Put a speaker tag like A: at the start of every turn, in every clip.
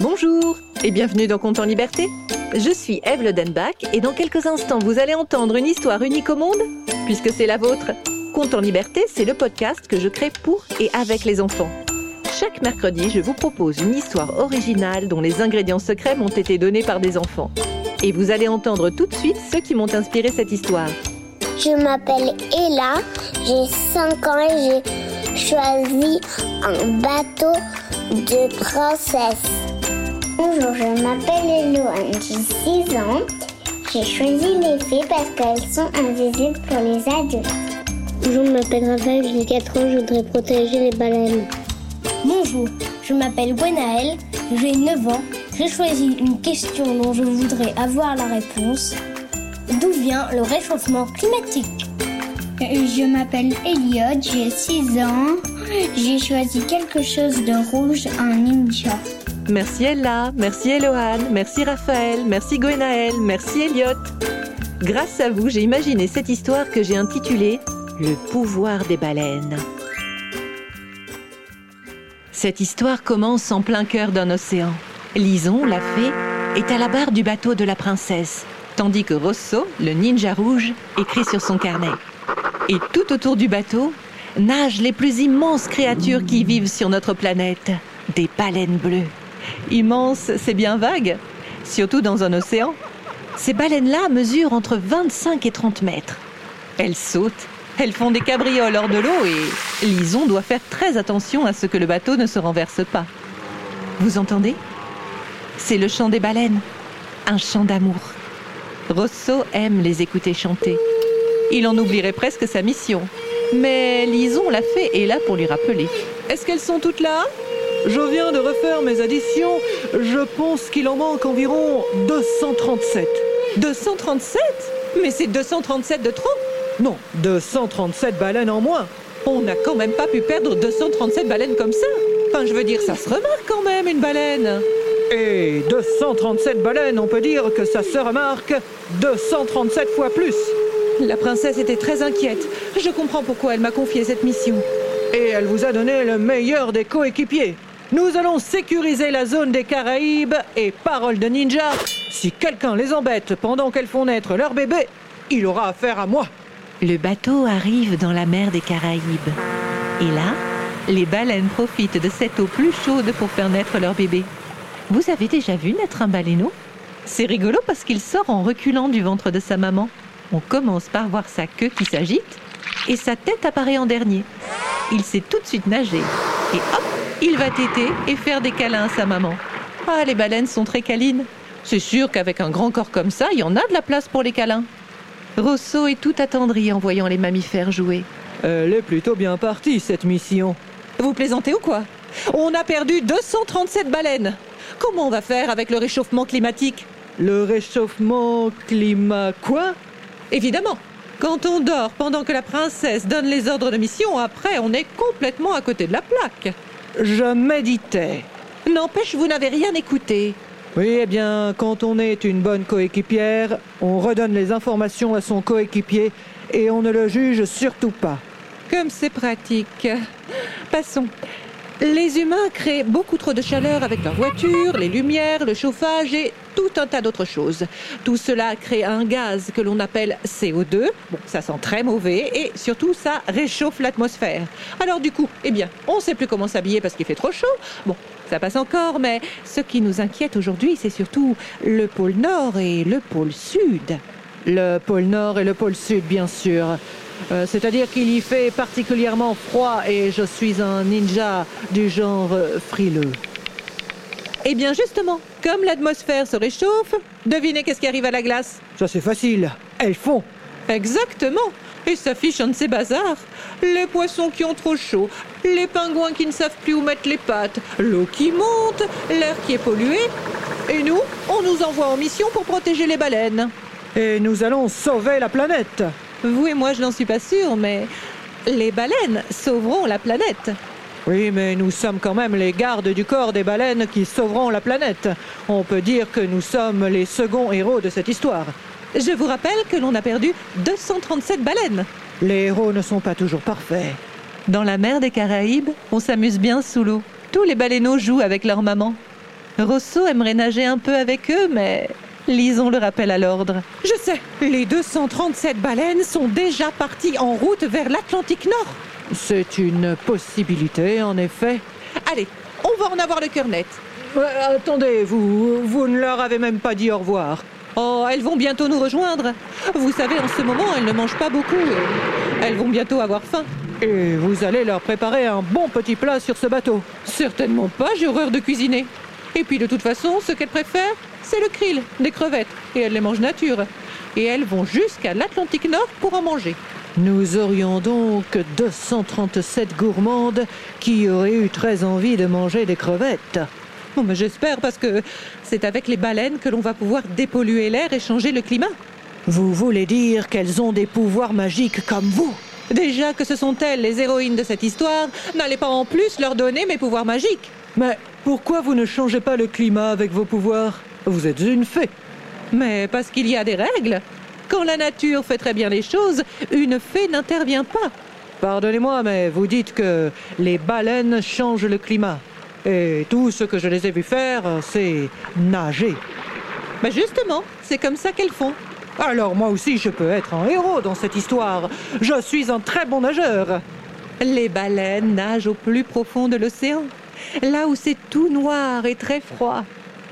A: Bonjour et bienvenue dans Compte en Liberté. Je suis Eve Lodenbach et dans quelques instants vous allez entendre une histoire unique au monde, puisque c'est la vôtre. Compte en Liberté, c'est le podcast que je crée pour et avec les enfants. Chaque mercredi, je vous propose une histoire originale dont les ingrédients secrets m'ont été donnés par des enfants. Et vous allez entendre tout de suite ceux qui m'ont inspiré cette histoire.
B: Je m'appelle Ella, j'ai 5 ans et j'ai choisi un bateau de princesse. Bonjour, je m'appelle Eloane, j'ai 6 ans. J'ai choisi les fées parce qu'elles sont invisibles pour les adultes.
C: Bonjour, je m'appelle Raphaël, j'ai 4 ans, je voudrais protéger les baleines.
D: Bonjour, je m'appelle Gwenaël, j'ai 9 ans. J'ai choisi une question dont je voudrais avoir la réponse. D'où vient le réchauffement climatique?
E: Euh, Je m'appelle Elliot, j'ai 6 ans. J'ai choisi quelque chose de rouge, un ninja.
A: Merci Ella, merci Eloane, merci Raphaël, merci Gwenaël, merci Elliot. Grâce à vous, j'ai imaginé cette histoire que j'ai intitulée Le pouvoir des baleines. Cette histoire commence en plein cœur d'un océan. Lison, la fée, est à la barre du bateau de la princesse, tandis que Rosso, le ninja rouge, écrit sur son carnet. Et tout autour du bateau nagent les plus immenses créatures qui vivent sur notre planète, des baleines bleues. Immense, c'est bien vague, surtout dans un océan. Ces baleines-là mesurent entre 25 et 30 mètres. Elles sautent, elles font des cabrioles hors de l'eau et Lison doit faire très attention à ce que le bateau ne se renverse pas. Vous entendez? C'est le chant des baleines, un chant d'amour. Rosso aime les écouter chanter. Il en oublierait presque sa mission. Mais Lison l'a fait et est là pour lui rappeler. Est-ce qu'elles sont toutes là?
F: Je viens de refaire mes additions. Je pense qu'il en manque environ 237.
A: 237 Mais c'est 237 de trop
F: Non, 237 baleines en moins.
A: On n'a quand même pas pu perdre 237 baleines comme ça. Enfin, je veux dire, ça se remarque quand même, une baleine.
F: Et 237 baleines, on peut dire que ça se remarque 237 fois plus.
A: La princesse était très inquiète. Je comprends pourquoi elle m'a confié cette mission.
F: Et elle vous a donné le meilleur des coéquipiers. Nous allons sécuriser la zone des Caraïbes et parole de ninja, si quelqu'un les embête pendant qu'elles font naître leur bébé, il aura affaire à moi.
A: Le bateau arrive dans la mer des Caraïbes. Et là, les baleines profitent de cette eau plus chaude pour faire naître leur bébé. Vous avez déjà vu naître un baleineau? C'est rigolo parce qu'il sort en reculant du ventre de sa maman. On commence par voir sa queue qui s'agite et sa tête apparaît en dernier. Il sait tout de suite nager. Et hop, il va téter et faire des câlins à sa maman. Ah, les baleines sont très câlines. C'est sûr qu'avec un grand corps comme ça, il y en a de la place pour les câlins. Rosso est tout attendri en voyant les mammifères jouer.
F: Elle est plutôt bien partie, cette mission.
A: Vous plaisantez ou quoi? On a perdu 237 baleines. Comment on va faire avec le réchauffement climatique?
F: Le réchauffement climat quoi?
A: Évidemment, quand on dort pendant que la princesse donne les ordres de mission, après on est complètement à côté de la plaque.
F: Je méditais.
A: N'empêche, vous n'avez rien écouté.
F: Oui, eh bien, quand on est une bonne coéquipière, on redonne les informations à son coéquipier et on ne le juge surtout pas.
A: Comme c'est pratique. Passons. Les humains créent beaucoup trop de chaleur avec leurs voitures, les lumières, le chauffage et tout un tas d'autres choses. Tout cela crée un gaz que l'on appelle CO2. Bon, ça sent très mauvais et surtout ça réchauffe l'atmosphère. Alors du coup, eh bien, on ne sait plus comment s'habiller parce qu'il fait trop chaud. Bon, ça passe encore, mais ce qui nous inquiète aujourd'hui, c'est surtout le pôle Nord et le pôle Sud.
F: Le pôle Nord et le pôle Sud, bien sûr. Euh, C'est-à-dire qu'il y fait particulièrement froid et je suis un ninja du genre euh, frileux.
A: Eh bien justement, comme l'atmosphère se réchauffe, devinez qu'est-ce qui arrive à la glace
F: Ça c'est facile. Elles font.
A: Exactement. Et s'affiche un de ces bazars. Les poissons qui ont trop chaud, les pingouins qui ne savent plus où mettre les pattes, l'eau qui monte, l'air qui est pollué. Et nous, on nous envoie en mission pour protéger les baleines.
F: Et nous allons sauver la planète.
A: Vous et moi, je n'en suis pas sûre, mais les baleines sauveront la planète.
F: Oui, mais nous sommes quand même les gardes du corps des baleines qui sauveront la planète. On peut dire que nous sommes les seconds héros de cette histoire.
A: Je vous rappelle que l'on a perdu 237 baleines.
F: Les héros ne sont pas toujours parfaits.
A: Dans la mer des Caraïbes, on s'amuse bien sous l'eau. Tous les baleineaux jouent avec leur maman. Rosso aimerait nager un peu avec eux, mais Lison le rappelle à l'ordre.
F: Je sais, les 237 baleines sont déjà parties en route vers l'Atlantique Nord. C'est une possibilité, en effet. Allez, on va en avoir le cœur net. Euh, attendez, vous, vous ne leur avez même pas dit au revoir.
A: Oh, elles vont bientôt nous rejoindre. Vous savez, en ce moment, elles ne mangent pas beaucoup. Elles vont bientôt avoir faim.
F: Et vous allez leur préparer un bon petit plat sur ce bateau.
A: Certainement pas, j'ai horreur de cuisiner. Et puis de toute façon, ce qu'elles préfèrent, c'est le krill, des crevettes. Et elles les mangent nature. Et elles vont jusqu'à l'Atlantique Nord pour en manger.
F: Nous aurions donc 237 gourmandes qui auraient eu très envie de manger des crevettes.
A: Bon, mais j'espère parce que c'est avec les baleines que l'on va pouvoir dépolluer l'air et changer le climat.
F: Vous voulez dire qu'elles ont des pouvoirs magiques comme vous?
A: Déjà que ce sont elles les héroïnes de cette histoire, n'allez pas en plus leur donner mes pouvoirs magiques.
F: Mais pourquoi vous ne changez pas le climat avec vos pouvoirs? Vous êtes une fée.
A: Mais parce qu'il y a des règles. Quand la nature fait très bien les choses, une fée n'intervient pas.
F: Pardonnez-moi, mais vous dites que les baleines changent le climat. Et tout ce que je les ai vues faire, c'est nager.
A: Mais justement, c'est comme ça qu'elles font.
F: Alors moi aussi, je peux être un héros dans cette histoire. Je suis un très bon nageur.
A: Les baleines nagent au plus profond de l'océan, là où c'est tout noir et très froid.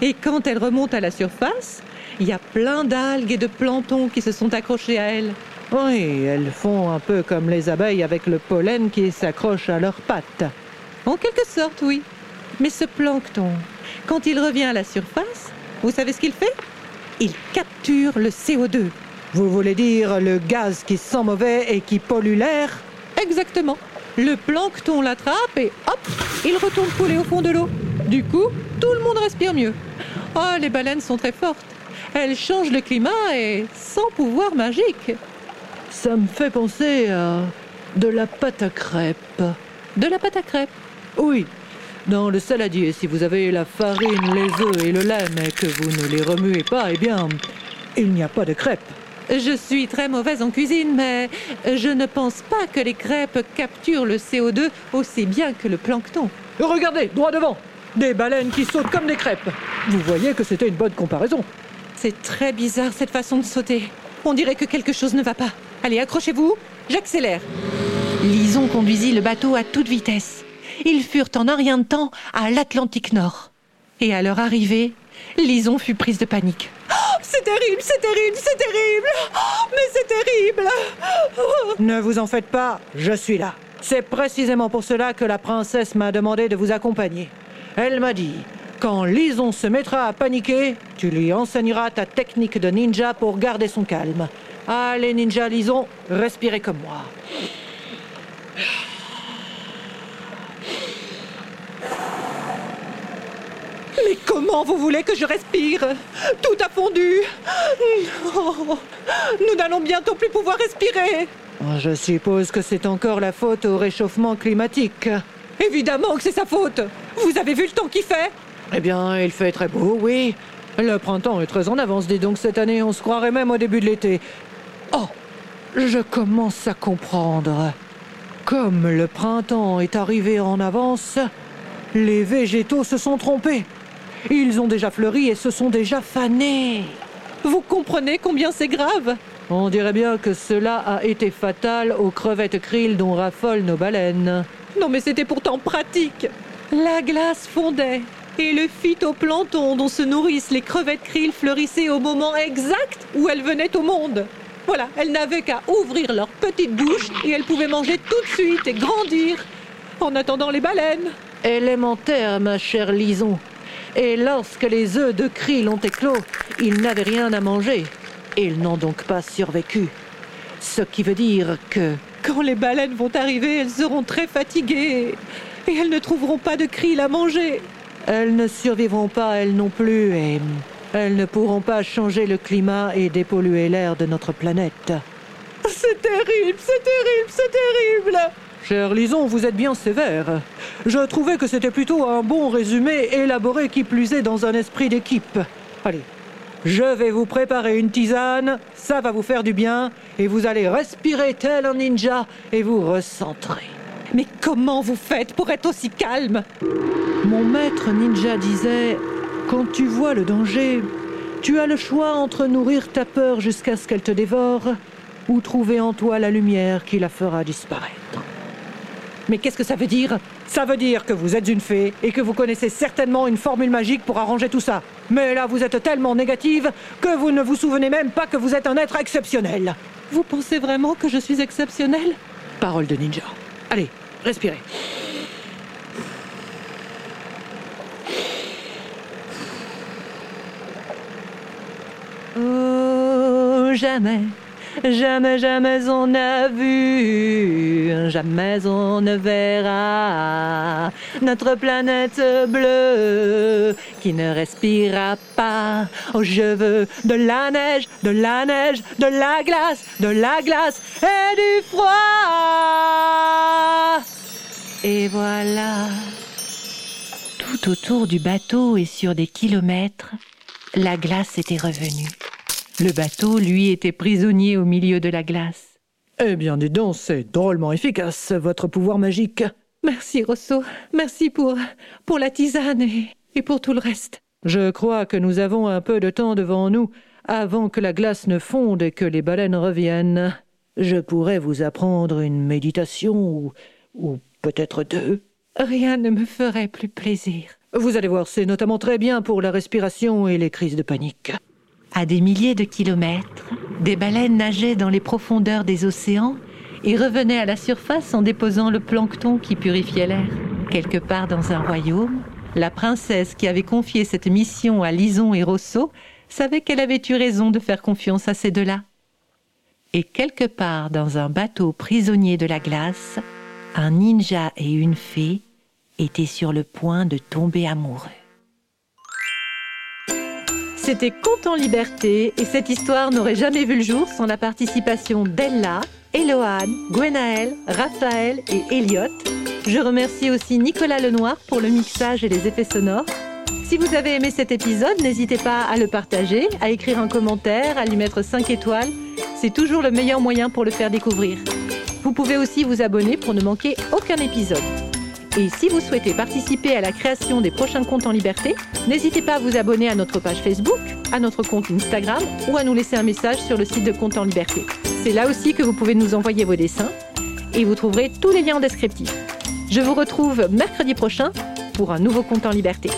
A: Et quand elles remontent à la surface, il y a plein d'algues et de plancton qui se sont accrochés à elles.
F: Oui, elles font un peu comme les abeilles avec le pollen qui s'accroche à leurs pattes.
A: En quelque sorte, oui. Mais ce plancton, quand il revient à la surface, vous savez ce qu'il fait? Il capture le CO2.
F: Vous voulez dire le gaz qui sent mauvais et qui pollue l'air?
A: Exactement. Le plancton l'attrape et hop, il retourne couler au fond de l'eau. Du coup, tout le monde respire mieux. Oh, les baleines sont très fortes. Elles changent le climat et sans pouvoir magique.
F: Ça me fait penser à de la pâte à crêpes.
A: De la pâte à crêpes
F: Oui, dans le saladier, si vous avez la farine, les œufs et le lait, mais que vous ne les remuez pas, eh bien, il n'y a pas de crêpes.
A: Je suis très mauvaise en cuisine, mais je ne pense pas que les crêpes capturent le CO2 aussi bien que le plancton.
F: Regardez, droit devant Des baleines qui sautent comme des crêpes. Vous voyez que c'était une bonne comparaison.
A: C'est très bizarre cette façon de sauter. On dirait que quelque chose ne va pas. Allez, accrochez-vous, j'accélère. Lison conduisit le bateau à toute vitesse. Ils furent en un rien de temps à l'Atlantique Nord. Et à leur arrivée, Lison fut prise de panique. Oh, c'est terrible, c'est terrible, c'est terrible oh, Mais c'est terrible
F: Ne vous en faites pas, je suis là. C'est précisément pour cela que la princesse m'a demandé de vous accompagner. Elle m'a dit, quand Lison se mettra à paniquer, tu lui enseigneras ta technique de ninja pour garder son calme. Allez, ninja Lison, respirez comme moi.
A: Mais comment vous voulez que je respire Tout a fondu. nous n'allons bientôt plus pouvoir respirer.
F: Je suppose que c'est encore la faute au réchauffement climatique.
A: Évidemment que c'est sa faute. Vous avez vu le temps qu'il fait
F: Eh bien, il fait très beau, oui. Le printemps est très en avance, dis donc cette année, on se croirait même au début de l'été. Oh, je commence à comprendre. Comme le printemps est arrivé en avance, les végétaux se sont trompés. Ils ont déjà fleuri et se sont déjà fanés.
A: Vous comprenez combien c'est grave?
F: On dirait bien que cela a été fatal aux crevettes krill dont raffolent nos baleines.
A: Non mais c'était pourtant pratique. La glace fondait et le phytoplancton dont se nourrissent les crevettes krill fleurissait au moment exact où elles venaient au monde. Voilà, elles n'avaient qu'à ouvrir leur petite bouche et elles pouvaient manger tout de suite et grandir en attendant les baleines.
F: Élémentaire, ma chère Lison. Et lorsque les œufs de krill ont éclos, ils n'avaient rien à manger. Ils n'ont donc pas survécu. Ce qui veut dire que...
A: Quand les baleines vont arriver, elles seront très fatiguées et elles ne trouveront pas de krill à manger.
F: Elles ne survivront pas, elles non plus, et elles ne pourront pas changer le climat et dépolluer l'air de notre planète.
A: C'est terrible, c'est terrible, c'est terrible
F: Cher Lison, vous êtes bien sévère. Je trouvais que c'était plutôt un bon résumé élaboré qui plus est dans un esprit d'équipe. Allez, je vais vous préparer une tisane, ça va vous faire du bien, et vous allez respirer tel un ninja et vous recentrer.
A: Mais comment vous faites pour être aussi calme?
F: Mon maître ninja disait Quand tu vois le danger, tu as le choix entre nourrir ta peur jusqu'à ce qu'elle te dévore ou trouver en toi la lumière qui la fera disparaître. Mais qu'est-ce que ça veut dire? Ça veut dire que vous êtes une fée et que vous connaissez certainement une formule magique pour arranger tout ça. Mais là, vous êtes tellement négative que vous ne vous souvenez même pas que vous êtes un être exceptionnel. Vous pensez vraiment que je suis exceptionnel Parole de ninja. Allez, respirez.
A: Oh, jamais, jamais, jamais on n'a vu, jamais on ne verra notre planète bleue qui ne respirera pas. Oh, je veux de la neige, de la neige, de la glace, de la glace et du froid. Et voilà. Tout autour du bateau et sur des kilomètres, la glace était revenue. Le bateau, lui, était prisonnier au milieu de la glace.
F: Eh bien, dis donc, c'est drôlement efficace, votre pouvoir magique.
A: Merci, Rosso. Merci pour, pour la tisane et, et pour tout le reste.
F: Je crois que nous avons un peu de temps devant nous avant que la glace ne fonde et que les baleines reviennent. Je pourrais vous apprendre une méditation ou, ou peut-être deux.
A: Rien ne me ferait plus plaisir.
F: Vous allez voir, c'est notamment très bien pour la respiration et les crises de panique.
A: À des milliers de kilomètres, des baleines nageaient dans les profondeurs des océans et revenaient à la surface en déposant le plancton qui purifiait l'air. Quelque part dans un royaume, la princesse qui avait confié cette mission à Lison et Rosso savait qu'elle avait eu raison de faire confiance à ces deux-là. Et quelque part dans un bateau prisonnier de la glace, un ninja et une fée étaient sur le point de tomber amoureux. C'était Conte en liberté et cette histoire n'aurait jamais vu le jour sans la participation d'Ella, Eloane, Gwenaël, Raphaël et Elliot. Je remercie aussi Nicolas Lenoir pour le mixage et les effets sonores. Si vous avez aimé cet épisode, n'hésitez pas à le partager, à écrire un commentaire, à lui mettre 5 étoiles. C'est toujours le meilleur moyen pour le faire découvrir. Vous pouvez aussi vous abonner pour ne manquer aucun épisode. Et si vous souhaitez participer à la création des prochains comptes en liberté, n'hésitez pas à vous abonner à notre page Facebook, à notre compte Instagram ou à nous laisser un message sur le site de Compte en liberté. C'est là aussi que vous pouvez nous envoyer vos dessins et vous trouverez tous les liens en descriptif. Je vous retrouve mercredi prochain pour un nouveau compte en liberté.